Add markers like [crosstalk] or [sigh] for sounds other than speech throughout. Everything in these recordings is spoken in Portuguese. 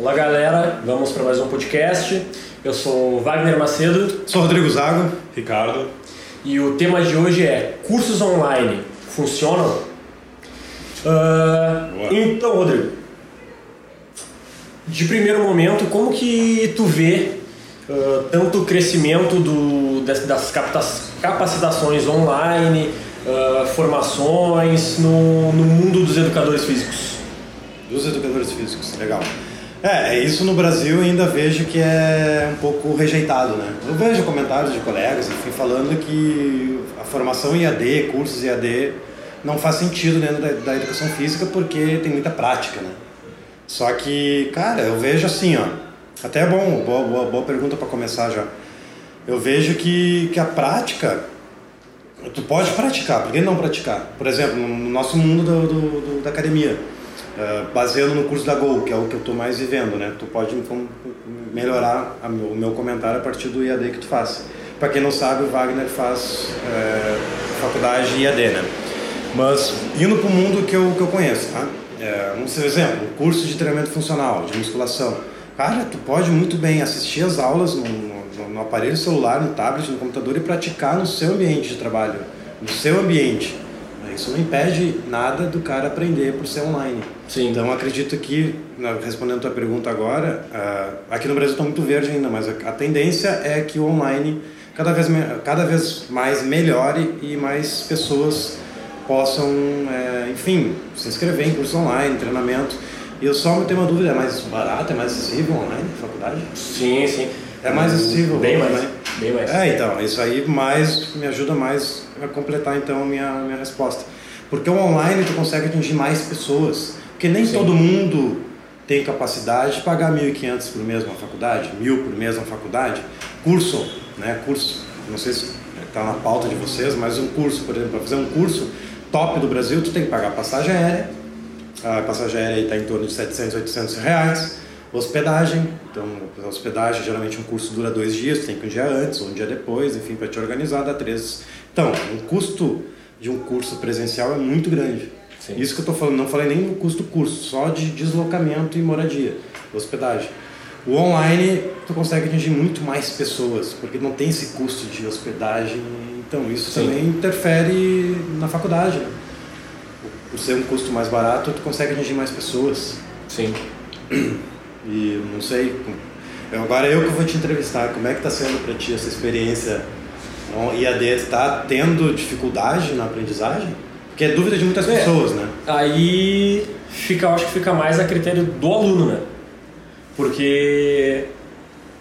Olá galera, vamos para mais um podcast. Eu sou Wagner Macedo. Sou Rodrigo Zago. Ricardo. E o tema de hoje é cursos online funcionam? Uh, então, Rodrigo, de primeiro momento, como que tu vê uh, tanto o crescimento do, das, das capacitações online, uh, formações no, no mundo dos educadores físicos? Dos educadores físicos, legal. É, é, isso no Brasil ainda vejo que é um pouco rejeitado, né? Eu vejo comentários de colegas, enfim, falando que a formação IAD, cursos IAD, não faz sentido dentro da, da educação física porque tem muita prática, né? Só que, cara, eu vejo assim, ó, até é bom, boa, boa, boa pergunta para começar já. Eu vejo que, que a prática, tu pode praticar, por que não praticar? Por exemplo, no nosso mundo do, do, do da academia, uh, baseando no curso da Gol, que é o que eu estou mais vivendo, né? Tu pode então melhorar meu, o meu comentário a partir do IAD que tu faz. Para quem não sabe, o Wagner faz é, faculdade IAD, né? Mas indo para o mundo que eu, que eu conheço, tá? É, um exemplo, curso de treinamento funcional, de musculação. Cara, tu pode muito bem assistir as aulas no, no, no aparelho celular, no tablet, no computador e praticar no seu ambiente de trabalho, no seu ambiente. Isso não impede nada do cara aprender por ser online. Sim. Então acredito que, respondendo a tua pergunta agora, uh, aqui no Brasil está muito verde ainda, mas a, tendência é que o online cada vez, cada vez mais melhore e mais pessoas possam, é, enfim, se inscrever em curso online, treinamento. E eu só tenho uma dúvida, é mais barato, é mais acessível online, faculdade? Sim, sim. É mais acessível? Bem mais, bem mais. É, então, isso aí mais, me ajuda mais completar então a minha, minha resposta. Porque o online tu consegue atingir mais pessoas. Porque nem Sim. todo mundo tem capacidade de pagar 1.500 por mês na faculdade, mil por mês na faculdade. Curso, né? Curso, não sei se está na pauta de vocês, mas um curso, por exemplo, para fazer um curso top do Brasil, tu tem que pagar passagem aérea. A passagem aérea está em torno de 700, 800 reais. Hospedagem, então a hospedagem geralmente um curso dura dois dias, tem que um dia antes ou um dia depois, enfim, para te organizar dá três. Então, o custo de um curso presencial é muito grande. Sim. Isso que eu estou falando, não falei nem no custo do curso, só de deslocamento e moradia, hospedagem. O online tu consegue atingir muito mais pessoas, porque não tem esse custo de hospedagem, então isso Sim. também interfere na faculdade. Né? Por ser um custo mais barato, tu consegue atingir mais pessoas. Sim. E não sei, agora eu que vou te entrevistar, como é que está sendo para ti essa experiência? O IAD está tendo dificuldade na aprendizagem? Porque é dúvida de muitas é, pessoas, né? Aí fica, eu acho que fica mais a critério do aluno, né? Porque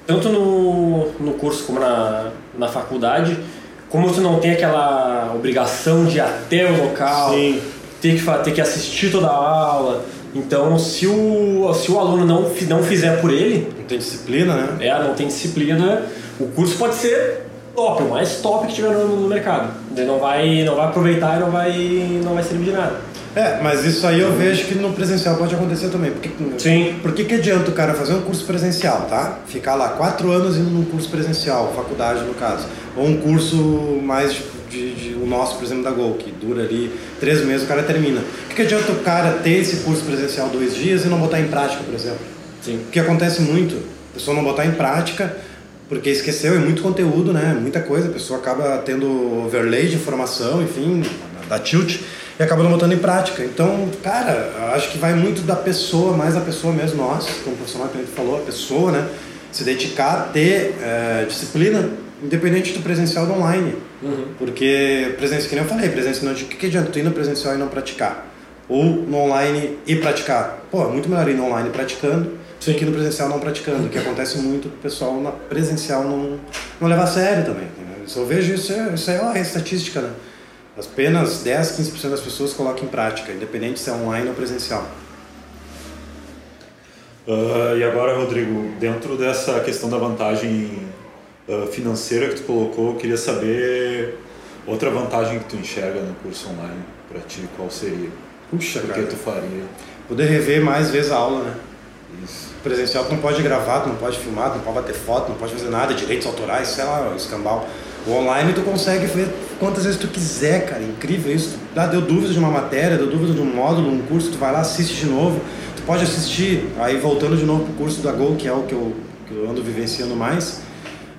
tanto no, no curso como na, na faculdade, como tu não tem aquela obrigação de ir até o local, Sim. ter que, ter que assistir toda a aula, então, se o, se o aluno não, não fizer por ele. Não tem disciplina, né? É, não tem disciplina. O curso pode ser top, o mais top que tiver no, no mercado. Ele não vai, não vai aproveitar e não vai, não vai servir de nada. É, mas isso aí eu vejo que no presencial pode acontecer também. Porque, Sim. Por que, que adianta o cara fazer um curso presencial, tá? Ficar lá quatro anos indo num curso presencial, faculdade no caso. Ou um curso mais de, de, o nosso, por exemplo, da Gol, que dura ali três meses, o cara termina. O que, que adianta o cara ter esse curso presencial dois dias e não botar em prática, por exemplo? Sim. O que acontece muito, a pessoa não botar em prática, porque esqueceu, é muito conteúdo, né? Muita coisa, a pessoa acaba tendo overlay de informação, enfim, da tilt, e acaba não botando em prática. Então, cara, acho que vai muito da pessoa, mais da pessoa mesmo, nós, como o profissional que falou, a pessoa, né? Se dedicar a ter é, disciplina independente do presencial do online. Uhum. Porque presencial, que nem eu falei, presencial, o que, que adianta tu ir no presencial e não praticar? Ou no online e praticar? Pô, é muito melhor ir no online praticando do que no presencial não praticando, que acontece muito o pessoal na presencial não, não leva a sério também. Né? Eu vejo isso, é, isso é uma estatística, né? Apenas 10, 15% das pessoas colocam em prática, independente se é online ou presencial. Uh, e agora, Rodrigo, dentro dessa questão da vantagem financeira que tu colocou, eu queria saber outra vantagem que tu enxerga no curso online para ti, qual seria? Puxa, o que tu faria? Poder rever mais vezes a aula, né? Isso. Presencial tu não pode gravar, tu não pode filmar, tu não pode bater foto, não pode fazer nada, direitos autorais, sei lá, escambau. O online tu consegue ver quantas vezes tu quiser, cara, incrível isso. Ah, deu dúvida de uma matéria, deu dúvida de um módulo, um curso, tu vai lá, assiste de novo pode assistir, aí voltando de novo pro curso da Go, que é o que eu, que eu ando vivenciando mais,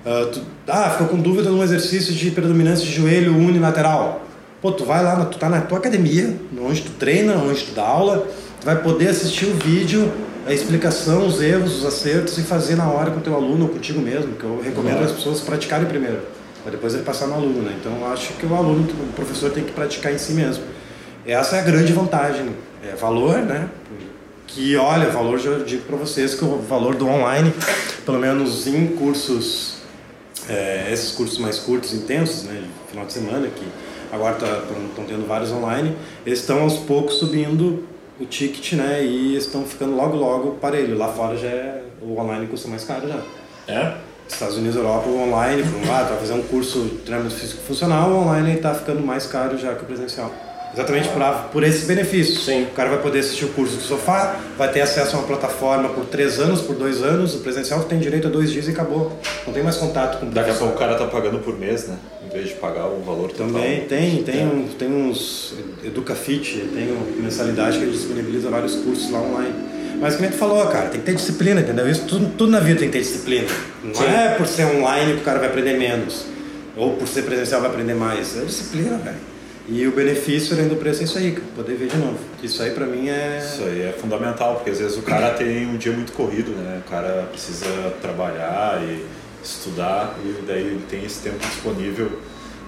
uh, tu, ah, ficou com dúvida num exercício de predominância de joelho unilateral. Pô, tu vai lá, tu tá na tua academia, onde tu treina, onde tu dá aula, tu vai poder assistir o vídeo, a explicação, os erros, os acertos e fazer na hora com o teu aluno ou contigo mesmo, que eu recomendo uhum. as pessoas praticarem primeiro, para depois ele passar no aluno, né? Então eu acho que o aluno, o professor tem que praticar em si mesmo. Essa é a grande vantagem, é valor, né? Que olha, valor já digo para vocês que o valor do online, pelo menos em cursos, é, esses cursos mais curtos, intensos, né, de final de semana que agora estão tá, tendo vários online, eles estão aos poucos subindo o ticket, né? E estão ficando logo, logo parelho. Lá fora já é, o online custa mais caro já. É? Estados Unidos, Europa, o online, por um lado, para fazer um curso de treinamento físico funcional, o online está ficando mais caro já que o presencial. Exatamente por, por esse benefício. Sim. O cara vai poder assistir o curso do sofá, vai ter acesso a uma plataforma por três anos, por dois anos. O presencial tem direito a dois dias e acabou. Não tem mais contato com o Daqui a pouco o cara tá pagando por mês, né? Em vez de pagar o valor total. Também tem, tem, é. um, tem uns EducaFit, tem uma mensalidade que ele disponibiliza vários cursos lá online. Mas como a gente falou, cara, tem que ter disciplina, entendeu? Isso tudo, tudo na vida tem que ter disciplina. Não Sim. é por ser online que o cara vai aprender menos. Ou por ser presencial vai aprender mais. É disciplina, velho. E o benefício além do preço é isso aí, poder ver de novo. Isso aí para mim é. Isso aí é fundamental, porque às vezes o cara tem um dia muito corrido, né? O cara precisa trabalhar e estudar, e daí ele tem esse tempo disponível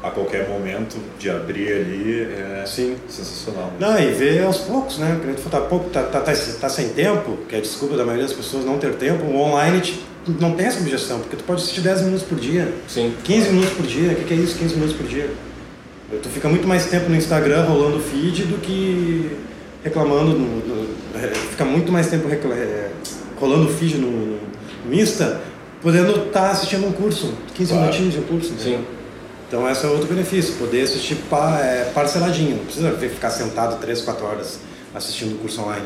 a qualquer momento de abrir ali é Sim. sensacional. Né? Não, e ver aos poucos, né? Porque tu tá, pouco, tá, tá, tá, tá, sem tempo, que é a desculpa da maioria das pessoas não ter tempo, o online te, não tem essa objeção, porque tu pode assistir 10 minutos por dia, Sim. 15 minutos por dia, o que, que é isso, 15 minutos por dia? Tu fica muito mais tempo no Instagram rolando feed do que reclamando. No, no, é, fica muito mais tempo é, rolando feed no, no, no Insta, podendo estar tá assistindo um curso, 15 claro. minutinhos de um curso. Sim. Então esse é outro benefício, poder assistir pa, é, parceladinho, não precisa ficar sentado 3, 4 horas assistindo o curso online.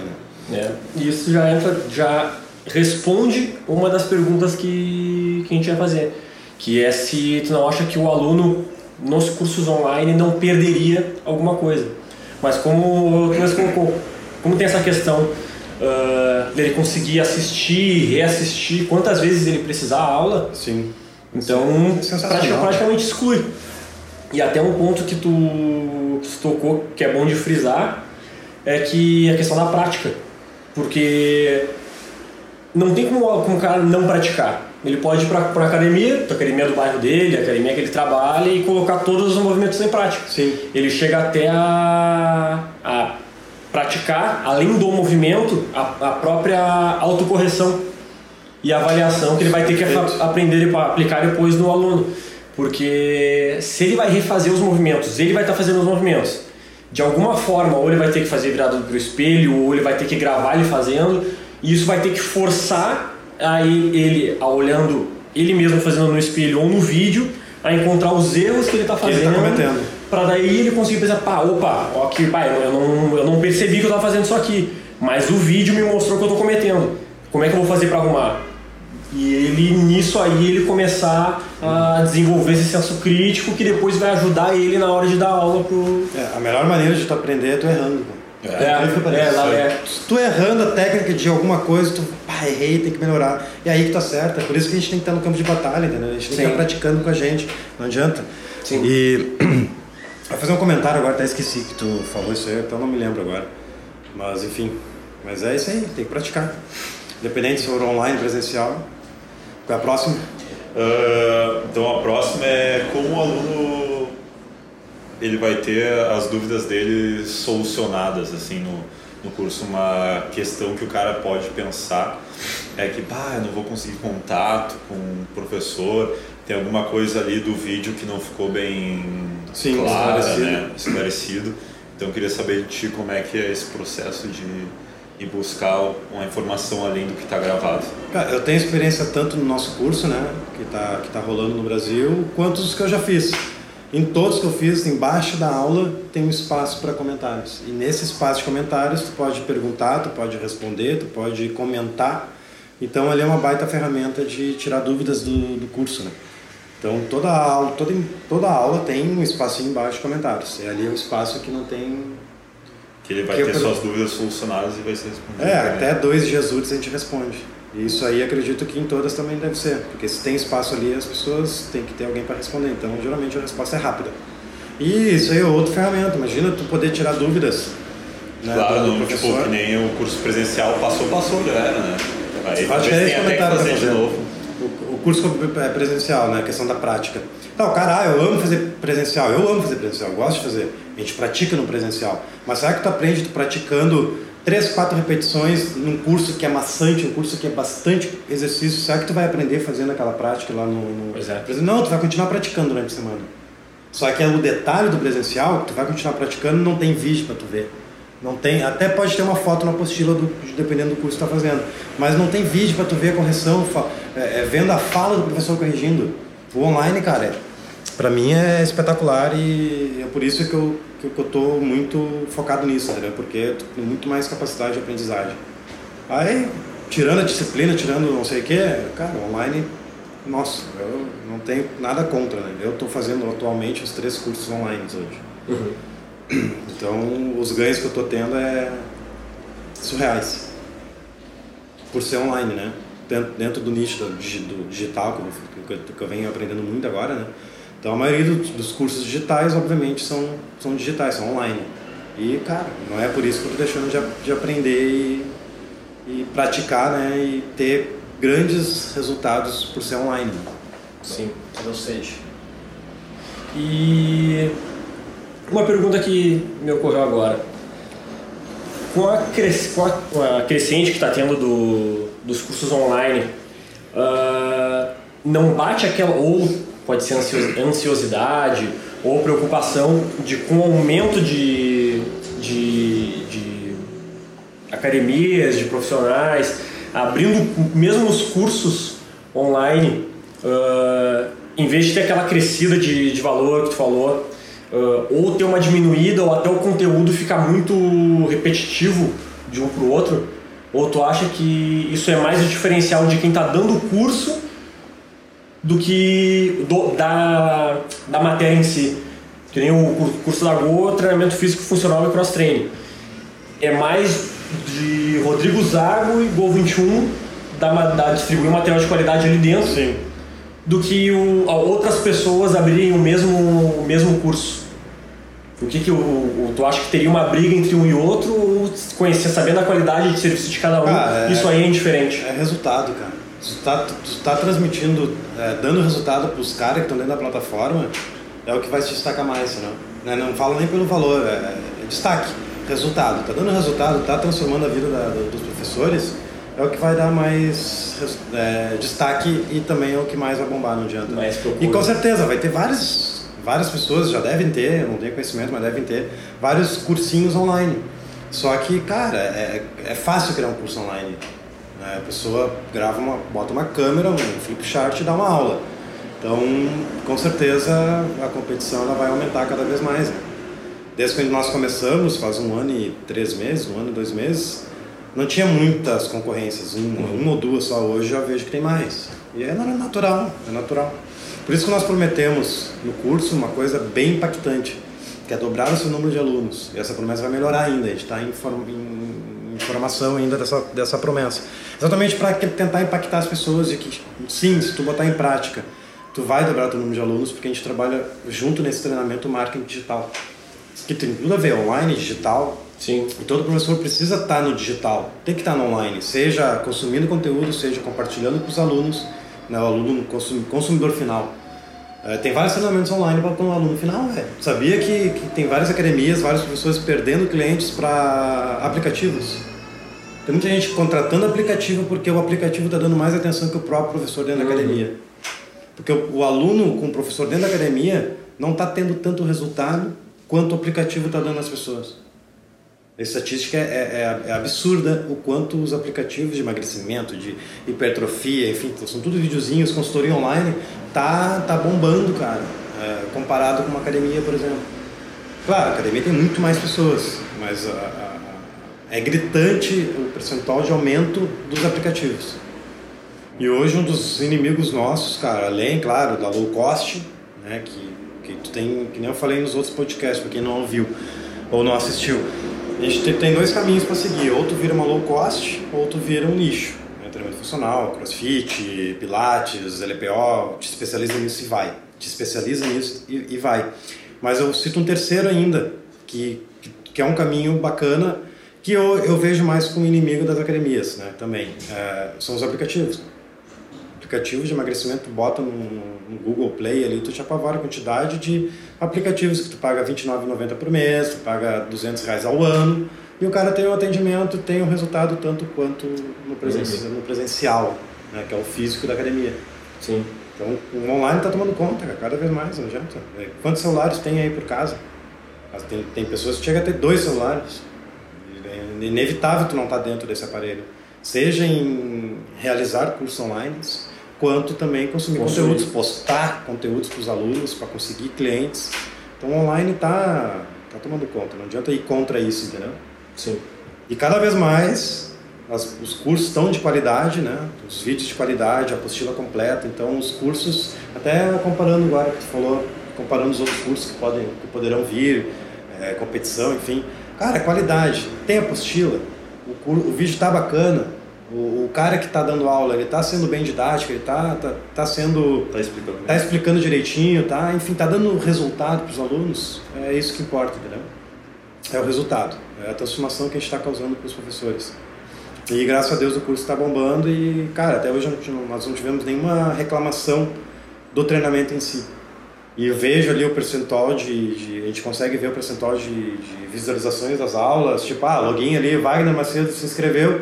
Né? É. E isso já entra, já responde uma das perguntas que, que a gente ia fazer, que é se tu não acha que o aluno nos cursos online não perderia alguma coisa. Mas como o colocou, como tem essa questão uh, dele conseguir assistir, reassistir, quantas vezes ele precisar a aula, Sim. então praticamente, praticamente exclui. E até um ponto que tu, que tu tocou, que é bom de frisar, é que a questão da prática. Porque não tem como, como o cara não praticar. Ele pode ir para a academia, a academia do bairro dele, a academia que ele trabalha e colocar todos os movimentos em prática. Sim. Ele chega até a, a praticar, além do movimento, a, a própria autocorreção e avaliação que ele vai ter que aprender a aplicar depois no aluno. Porque se ele vai refazer os movimentos, ele vai estar tá fazendo os movimentos. De alguma forma, ou ele vai ter que fazer virado para o espelho, ou ele vai ter que gravar ele fazendo, e isso vai ter que forçar aí ele, olhando ele mesmo fazendo no espelho ou no vídeo, a encontrar os erros que ele está tá fazendo. Tá para daí ele conseguir pensar, pá, opa, ó, aqui, pá, eu não, eu não percebi que eu estava fazendo isso aqui, mas o vídeo me mostrou que eu estou cometendo. Como é que eu vou fazer para arrumar? E ele, nisso aí, ele começar a desenvolver esse senso crítico que depois vai ajudar ele na hora de dar aula pro... É, a melhor maneira de tu aprender é tu errando. É, é, é, é. Se tu errando a técnica de alguma coisa, tu, pá, errei, tem que melhorar. E aí que tá certo. É por isso que a gente tem que estar no campo de batalha, entendeu? A gente tem Sim. que estar praticando com a gente. Não adianta. Sim. E. [clears throat] Vou fazer um comentário agora, até esqueci que tu falou isso aí, então não me lembro agora. Mas enfim. Mas é isso aí, tem que praticar. Independente se for online, presencial. Qual é a próxima? Uh, então a próxima é como o aluno ele vai ter as dúvidas dele solucionadas assim no, no curso. Uma questão que o cara pode pensar é que, pá, eu não vou conseguir contato com o professor, tem alguma coisa ali do vídeo que não ficou bem Sim, clara, esclarecido. Né? esclarecido. Então eu queria saber de ti como é que é esse processo de ir buscar uma informação além do que está gravado. Cara, eu tenho experiência tanto no nosso curso, né, que está que tá rolando no Brasil, quanto os que eu já fiz. Em todos que eu fiz, embaixo da aula tem um espaço para comentários. E nesse espaço de comentários, tu pode perguntar, tu pode responder, tu pode comentar. Então, ali é uma baita ferramenta de tirar dúvidas do, do curso, né? Então, toda aula, toda, toda aula tem um espacinho embaixo de comentários. E ali é um espaço que não tem Que ele vai Que ter eu- suas dúvidas solucionadas e vai ser respondido. É, também. até dois dias úteis a gente responde. E isso aí acredito que em todas também deve ser, porque se tem espaço ali, as pessoas têm que ter alguém para responder. Então, geralmente a resposta é rápida. E isso aí é outra ferramenta. Imagina tu poder tirar dúvidas. Né, Claro, do tipo, que nem o curso presencial passou, passou, já era, né? Aí Acho que é esse comentário fazer pra de fazer. novo. O, o curso é presencial, né? A questão da prática. Não, cara, ah, eu amo fazer presencial, eu amo fazer presencial, eu gosto de fazer. A gente pratica no presencial. Mas será que tu aprende tu praticando três, quatro repetições num curso que é maçante, um curso que é bastante exercício? Será que tu vai aprender fazendo aquela prática lá no, no... Pois é. Não, tu vai continuar praticando durante a semana. Só que é o detalhe do presencial, que tu vai continuar praticando, não tem vídeo para tu ver. Não tem, até pode ter uma foto na apostila do, dependendo do curso que tu tá fazendo, mas não tem vídeo para tu ver a correção, é, é, vendo a fala do professor corrigindo. O online, cara, é, para mim é espetacular e é por isso que eu que eu tô muito focado nisso, entendeu? Porque eu tenho muito mais capacidade de aprendizagem. Aí, tirando a disciplina, tirando não sei o que, cara, online, nossa, eu não tenho nada contra, né? Eu estou fazendo atualmente os três cursos online hoje. [clears throat] Então, os ganhos que eu estou tendo é surreais. Por ser online, né? Dentro, dentro do nicho do, digi- do digital, que eu, que eu- que eu venho aprendendo muito agora, né? Então, a maioria dos, dos cursos digitais, obviamente, são, são digitais, são online. E, cara, não é por isso que eu estou deixando de, de aprender e, e praticar, né? E ter grandes resultados por ser online. Sim, não sede. E uma pergunta que me ocorreu agora. Com a, cres- com a- crescente que está tendo do- dos cursos online, ah, não bate aquela. Ou pode ser ansio- ansiosidade ou preocupação de com o aumento de, de, de academias, de profissionais, abrindo mesmo os cursos online, ah, em vez de ter aquela crescida de, de valor que tu falou, ah, ou ter uma diminuída, ou até o conteúdo ficar muito repetitivo de um para o outro, ou tu acha que isso é mais o diferencial de quem está dando o curso do que do- da, da matéria em si? Que nem o cur- curso da Go, treinamento físico funcional e cross-training é mais de Rodrigo Zago e Gol 21 da, da distribuir um material de qualidade ali dentro Sim. do que o, outras pessoas abrirem o mesmo, o mesmo curso. O que que o, o- tu acha que teria uma briga entre um e outro ou conhecer, sabendo a qualidade de serviço de cada um, Ah, é- isso aí é indiferente? É resultado, cara. Tu tá, tu tá transmitindo, é, dando resultado pros caras que estão dentro da plataforma, é o que vai se destacar mais, senão. Né? Não falo nem pelo valor, é, é destaque, resultado. Tá dando resultado, tá transformando a vida da- do- dos professores, é o que vai dar mais é, destaque e também é o que mais vai bombar, não adianta. Mais procura. E com certeza, vai ter várias, várias pessoas, já devem ter, não tenho conhecimento, mas devem ter, vários cursinhos online. Só que, cara, é, é fácil criar um curso online. Né? A pessoa grava uma, bota uma câmera, um flip chart e dá uma aula. Então, com certeza, a competição ela vai aumentar cada vez mais. né? Desde quando nós começamos, faz um ano e três meses, um ano e dois meses, não tinha muitas concorrências, um, uma ou duas só. Hoje já vejo que tem mais. E é natural, é natural. Por isso que nós prometemos no curso uma coisa bem impactante, que é dobrar o seu número de alunos. E essa promessa vai melhorar ainda, a gente está em, form- em- em formação ainda dessa, dessa promessa. Exatamente para tentar impactar as pessoas de que, sim, se tu botar em prática, tu vai dobrar o teu número de alunos, porque a gente trabalha junto nesse treinamento marketing digital. Que tem tudo a ver, online, digital, Sim. e todo professor precisa estar no digital, tem que estar no online, seja consumindo conteúdo, seja compartilhando com os alunos, né, o aluno consum- consumidor final. É, tem vários treinamentos online para o aluno final, velho. Sabia que, que tem várias academias, vários professores perdendo clientes para aplicativos? Tem muita gente contratando aplicativo porque o aplicativo está dando mais atenção que o próprio professor dentro da academia. Porque o, o aluno com o professor dentro da academia não está tendo tanto resultado quanto o aplicativo está dando às pessoas. A estatística é, é, é absurda o quanto os aplicativos de emagrecimento, de hipertrofia, enfim, são tudo videozinhos, consultoria online, tá, tá bombando, cara, é, comparado com uma academia, por exemplo. Claro, a academia tem muito mais pessoas, mas a- a- é gritante o percentual de aumento dos aplicativos. E hoje um dos inimigos nossos, cara, além, claro, da low cost, né, que, que tu tem, que nem eu falei nos outros podcasts, para quem não ouviu ou não assistiu, A gente tem dois caminhos para seguir, ou tu vira uma low cost, ou tu vira um nicho. Né? Treinamento funcional, crossfit, pilates, LPO, te especializa nisso e vai. Te especializa nisso e, e vai. Mas eu cito um terceiro ainda, que, que, que é um caminho bacana, que eu, eu vejo mais como inimigo das academias né, também. É, são os aplicativos aplicativos de emagrecimento, tu bota no, no, Google Play ali, tu te apavora a quantidade de aplicativos que tu paga R$29,90 por mês, tu paga 200 reais ao ano, e o cara tem o um atendimento, tem o um resultado tanto quanto no, presen uhum. no presencial, né, que é o físico da academia. Sim. Então, o online está tomando conta, cada vez mais, não adianta. É, quantos celulares tem aí por casa? Tem, tem pessoas que chegam a ter dois celulares. É inevitável tu não estar tá dentro desse aparelho. Seja em realizar cursos online, quanto também consumir, consumir. conteúdos, postar conteúdos para os alunos, para conseguir clientes. Então, online está tá tomando conta, não adianta ir contra isso, entendeu? Sim. E cada vez mais as, os cursos estão de qualidade, né? Os vídeos de qualidade, a apostila completa. Então, os cursos, até comparando agora que tu falou, comparando os outros cursos que, podem, que poderão vir, é, competição, enfim. Cara, qualidade, tem apostila, o, o vídeo está bacana, o, o cara que está dando aula, ele está sendo bem didático, ele está tá, tá sendo... Está explicando. Tá explicando direitinho, tá? Enfim, está dando resultado para os alunos. É isso que importa, entendeu? É o resultado. É a transformação que a gente está causando para os professores. E graças a Deus o curso está bombando e, cara, até hoje nós não tivemos nenhuma reclamação do treinamento em si. E eu vejo ali o percentual de, de, A gente consegue ver o percentual de, de, visualizações das aulas. Tipo, ah, login ali, Wagner Macedo se inscreveu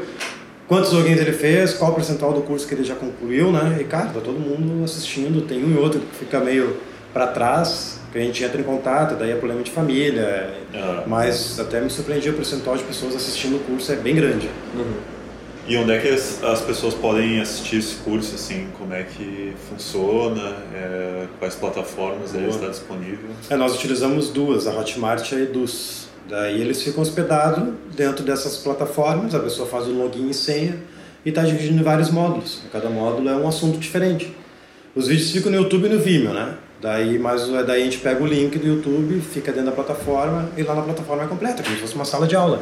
quantos logins ele fez, qual o percentual do curso que ele já concluiu, né? E cara, tá todo mundo assistindo, tem um e outro que fica meio para trás, que a gente entra em contato, daí é problema de família, uhum. mas até me surpreendi o percentual de pessoas assistindo o curso é bem grande. Uhum. E onde é que as, as, pessoas podem assistir esse curso, assim, como é que funciona, é, quais plataformas ele está disponível? É, nós utilizamos duas, a Hotmart e a Eduz. Daí eles ficam hospedados dentro dessas plataformas, a pessoa faz o login e senha e está dividido em vários módulos. Cada módulo é um assunto diferente. Os vídeos ficam no YouTube e no Vimeo, né? Daí, mas, daí a gente pega o link do YouTube, fica dentro da plataforma e lá na plataforma é completa, como se fosse uma sala de aula.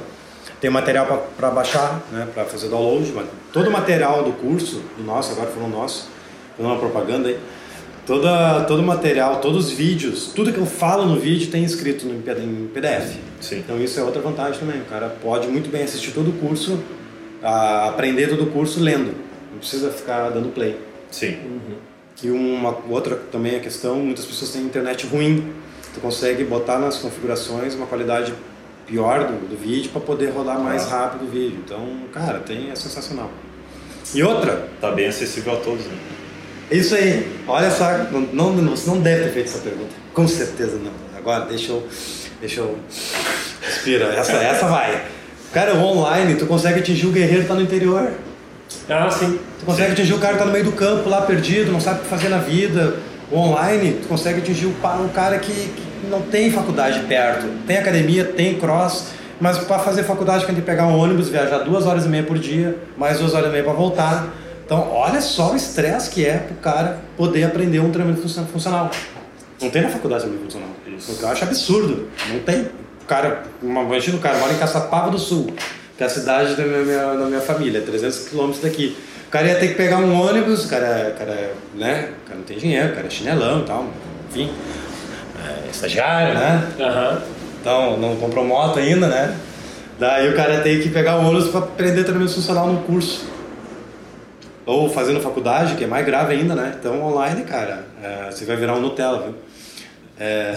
Tem material para baixar, né, para fazer download, mas todo o material do curso, do nosso, agora falando nosso, falando uma propaganda aí, Toda, todo o material, todos os vídeos, tudo que eu falo no vídeo tem escrito no, em PDF. Sim. Então isso é outra vantagem também. O cara pode muito bem assistir todo o curso, a, aprender todo o curso lendo. Não precisa ficar dando play. Sim. Uhum. E uma outra também a questão, muitas pessoas têm internet ruim. Tu consegue botar nas configurações uma qualidade pior do, do vídeo para poder rodar mais ah. rápido o vídeo. Então, cara, tem é sensacional. E outra, tá bem acessível a todos, né? Isso aí. Olha só, não, não, você não deve ter feito essa pergunta. Com certeza não. Agora deixa eu. Deixa eu. Respira. Essa, essa vai. Cara, o online, tu consegue atingir o guerreiro que tá no interior. Ah, sim. Tu consegue sim. atingir o cara que tá no meio do campo lá perdido, não sabe o que fazer na vida. O online, tu consegue atingir o, o cara que, que não tem faculdade perto. Tem academia, tem cross, mas para fazer faculdade tem que pegar um ônibus, viajar duas horas e meia por dia, mais duas horas e meia para voltar então, olha só o estresse que é para o cara poder aprender um treinamento funcional. Não tem na faculdade treinamento funcional. Isso. eu acho absurdo. Não tem. O cara, imagina o cara mora em Caçapava do Sul, que é a cidade da minha, da minha família, 300 quilômetros daqui. O cara ia ter que pegar um ônibus, o cara, cara, né? o cara não tem dinheiro, o cara é chinelão e tal, enfim, é estagiário, né? Uhum. Então, não comprou moto ainda, né? Daí o cara tem que pegar um ônibus para aprender treinamento funcional no curso. Ou fazendo faculdade, que é mais grave ainda, né? Então, online, cara, é, você vai virar um Nutella, viu? É...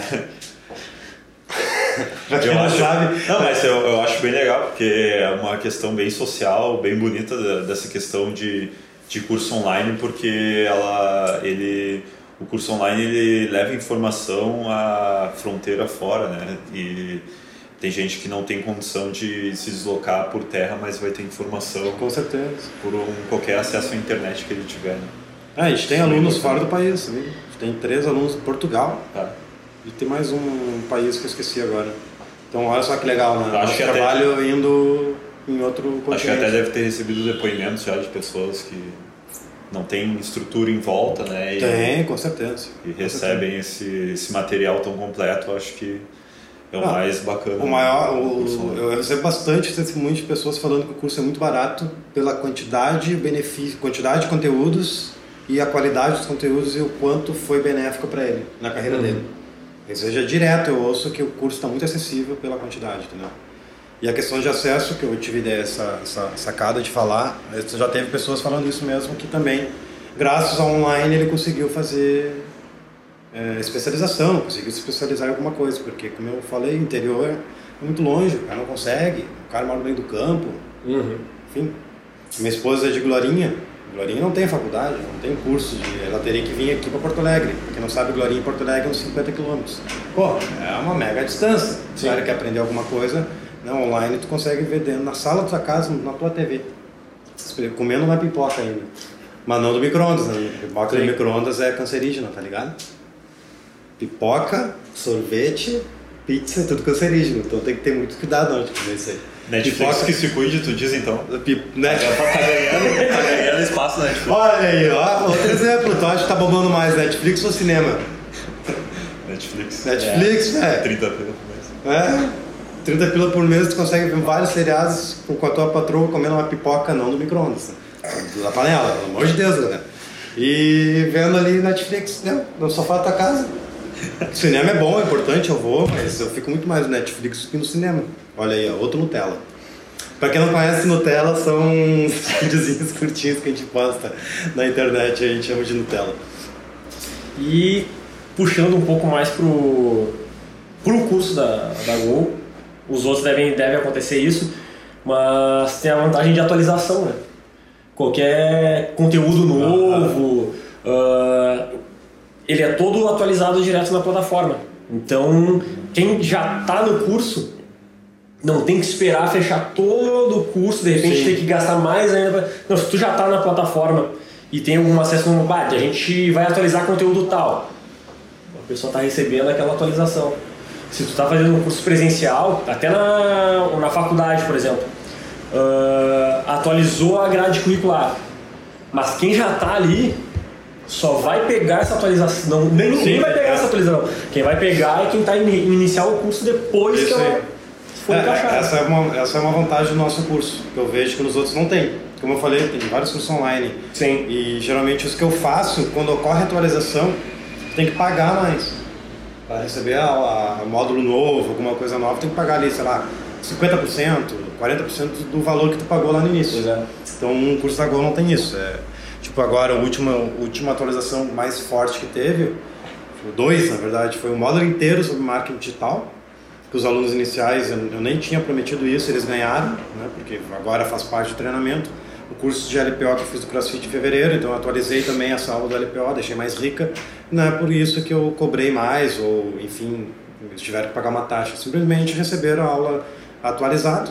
[laughs] eu não acho, sabe. Não, mas eu, eu acho bem legal, porque é uma questão bem social, bem bonita dessa questão de, de curso online, porque ela, ele, o curso online ele leva informação à fronteira fora, né? E tem gente que não tem condição de se deslocar por terra, mas vai ter informação. Com certeza. Por um, qualquer acesso à internet que ele tiver. Né? Ah, a gente tem alunos fora do país. Né? A gente tem três alunos de Portugal. Tá. E tem mais um país que eu esqueci agora. Então, olha só que legal, né? Acho que trabalho até... indo em outro continente. Acho que até deve ter recebido depoimentos já de pessoas que não tem estrutura em volta, né? E, tem, com certeza. E com recebem certeza. Esse, esse material tão completo, acho que É o Ah, mais bacana. O maior, o- eu recebo bastante testemunho de pessoas falando que o curso é muito barato pela quantidade, benefício, quantidade de conteúdos e a qualidade dos conteúdos e o quanto foi benéfico para ele na carreira Uhum. dele. Ou seja, direto eu ouço que o curso está muito acessível pela quantidade, entendeu? E a questão de acesso, que eu tive essa, essa sacada de falar, já teve pessoas falando isso mesmo, que também, graças ao online, ele conseguiu fazer é, especialização, conseguiu se especializar em alguma coisa, porque, como eu falei, interior é muito longe, o cara não consegue, o cara mora no meio do campo, Uhum. enfim. Minha esposa é de Glorinha, Glorinha não tem faculdade, não tem curso, de, ela teria que vir aqui para Porto Alegre, quem não sabe, Glorinha e Porto Alegre é uns 50 quilômetros. Pô, é uma mega distância, se cara quer aprender alguma coisa, não, online tu consegue ver dentro, na sala da tua casa, na tua TV, comendo uma pipoca ainda. Mas não do micro-ondas, né? Pipoca do Sim. micro-ondas é cancerígena, tá ligado? Pipoca, sorvete, pizza, é tudo cancerígeno. Então tem que ter muito cuidado na hora de comer isso aí. Netflix Pipoca- que se cuide, tu diz então. Pi- né? Tá ganhando, tá ganhando espaço na Netflix. Olha aí, ó, outro exemplo. Tu acha que tá bombando mais Netflix ou cinema? Netflix. Netflix, velho. 30 pila por mês. É. 30 pila por mês tu consegue ver vários seriados com a tua patroa comendo uma pipoca não do micro-ondas. né? Da panela, pelo amor de Deus, né? E vendo ali Netflix, né? No sofá da tua casa. O cinema é bom, é importante, eu vou, mas eu fico muito mais no Netflix do que no cinema. Olha aí, ó, outro Nutella. Pra quem não conhece, Nutella são uns [laughs] videozinhos curtinhos que a gente posta na internet, a gente chama de Nutella. E puxando um pouco mais pro, pro curso da, da Gol, os outros devem, deve acontecer isso, mas tem a vantagem de atualização, né? Qualquer conteúdo novo, ah, ele é todo atualizado direto na plataforma. Então, quem já está no curso não tem que esperar fechar todo o curso, de repente Sim. tem que gastar mais ainda. Pra... Não, se tu já está na plataforma e tem algum acesso no ah, a gente vai atualizar conteúdo tal. A pessoa está recebendo aquela atualização. Se tu está fazendo um curso presencial, até na, na faculdade, por exemplo, ah, atualizou a grade curricular. Mas quem já está ali só vai pegar essa atualização. Não, nem ninguém Sim, vai pegar é. essa atualização. Quem vai pegar é quem está in, iniciar o curso depois Isso que ela for É, encaixada. essa, é uma, essa é uma vantagem do nosso curso, que eu vejo que nos outros não tem. Como eu falei, tem vários cursos online. Sim. E geralmente os que eu faço, quando ocorre atualização, tem que pagar mais. Para receber a, a módulo novo, alguma coisa nova, tem que pagar ali, sei lá, 50%, 40% do valor que tu pagou lá no início. É. Então um curso da Gol não tem isso. É, tipo, agora a última, a última atualização mais forte que teve, foi dois na verdade, foi um módulo inteiro sobre marketing digital. Que os alunos iniciais, eu, eu nem tinha prometido isso, eles ganharam, né, porque agora faz parte do treinamento. O curso de LPO que eu fiz do CrossFit em fevereiro, então atualizei também essa aula do LPO, deixei mais rica. Não é por isso que eu cobrei mais, ou enfim, eles tiveram que pagar uma taxa. Simplesmente receberam a aula atualizada.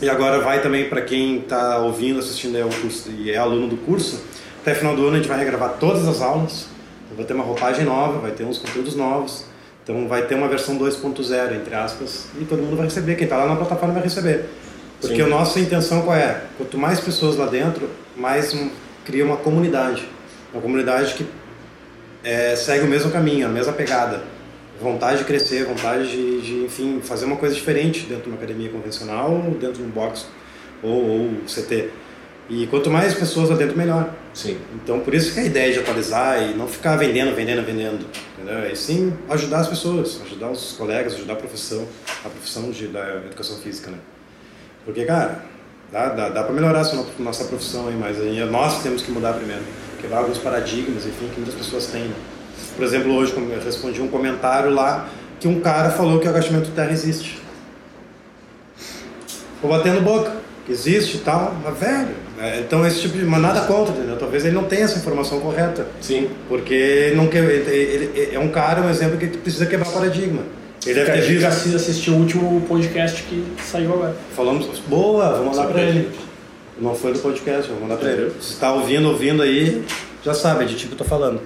E agora vai também para quem está ouvindo, assistindo aí o curso e é aluno do curso. Até final do ano a gente vai regravar todas as aulas. Vai ter uma roupagem nova, vai ter uns conteúdos novos. Então vai ter uma versão 2.0, entre aspas, e todo mundo vai receber. Quem está lá na plataforma vai receber. Porque Sim. a nossa intenção qual é? Quanto mais pessoas lá dentro, mais um- cria uma comunidade. Uma comunidade que é, segue o mesmo caminho, a mesma pegada. Vontade de crescer, vontade de, de, enfim, fazer uma coisa diferente dentro de uma academia convencional, dentro de um box ou, ou CT. E quanto mais pessoas lá dentro, melhor. Sim. Então, por isso que a ideia de atualizar e não ficar vendendo, vendendo, vendendo, entendeu? E sim ajudar as pessoas, ajudar os colegas, ajudar a profissão, a profissão de, da educação física, né? Porque, cara, dá, dá, dá para melhorar a nossa profissão aí, mas aí nós temos que mudar primeiro. Quebrar alguns paradigmas, enfim, que muitas pessoas têm. né? Por exemplo, hoje eu respondi um comentário lá que um cara falou que o agachamento de terra existe. Vou batendo boca, que existe e tal, mas velho. é, Então esse tipo de. Mas nada contra, entendeu? Talvez ele não tenha essa informação correta. Sim. Porque não que, ele, ele- é um cara, um exemplo que precisa quebrar paradigma. Ele deve ter se assistir o último podcast que saiu agora. Falamos, boa, vou mandar pra ele. Não foi do podcast, vou mandar pra ele. Se tá ouvindo, ouvindo aí, já sabe de tipo que eu tô falando.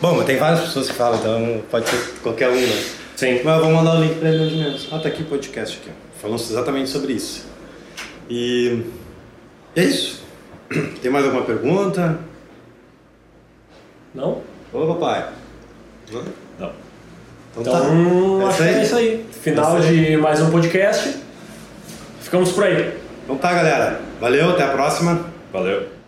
Bom, mas tem várias pessoas que falam, então pode ser qualquer um, né? Sim. Mas eu vou mandar o link pra ele hoje mesmo. Ah, tá aqui o podcast aqui, ó. Falando exatamente sobre isso. E é isso. [clears throat] Tem mais alguma pergunta? Não? Ô, papai. Não. Então, tá. Então, É acho isso que aí. é isso aí. Final É isso de mais um podcast. Ficamos por aí. Então tá, galera. Valeu, até a próxima. Valeu.